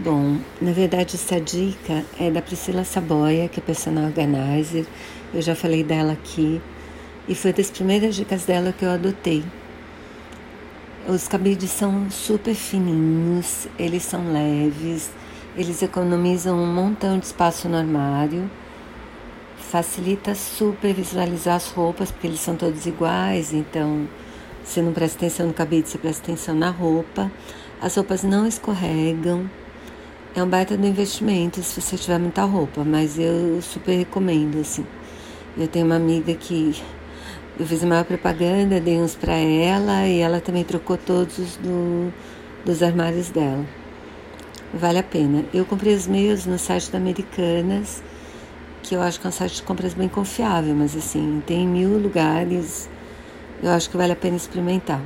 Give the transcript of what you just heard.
Bom, na verdade essa dica é da Priscila Saboia, que é personal organizer. Eu já falei dela aqui e foi das primeiras dicas dela que eu adotei. Os cabides são super fininhos, eles são leves, eles economizam um montão de espaço no armário, facilita super visualizar as roupas, porque eles são todos iguais, então você não presta atenção no cabide, você presta atenção na roupa. As roupas não escorregam é um baita do investimento se você tiver muita roupa, mas eu super recomendo, assim. Eu tenho uma amiga que eu fiz a maior propaganda, dei uns para ela e ela também trocou todos os do, dos armários dela. Vale a pena. Eu comprei os meus no site da Americanas, que eu acho que é um site de compras bem confiável, mas assim, tem mil lugares, eu acho que vale a pena experimentar.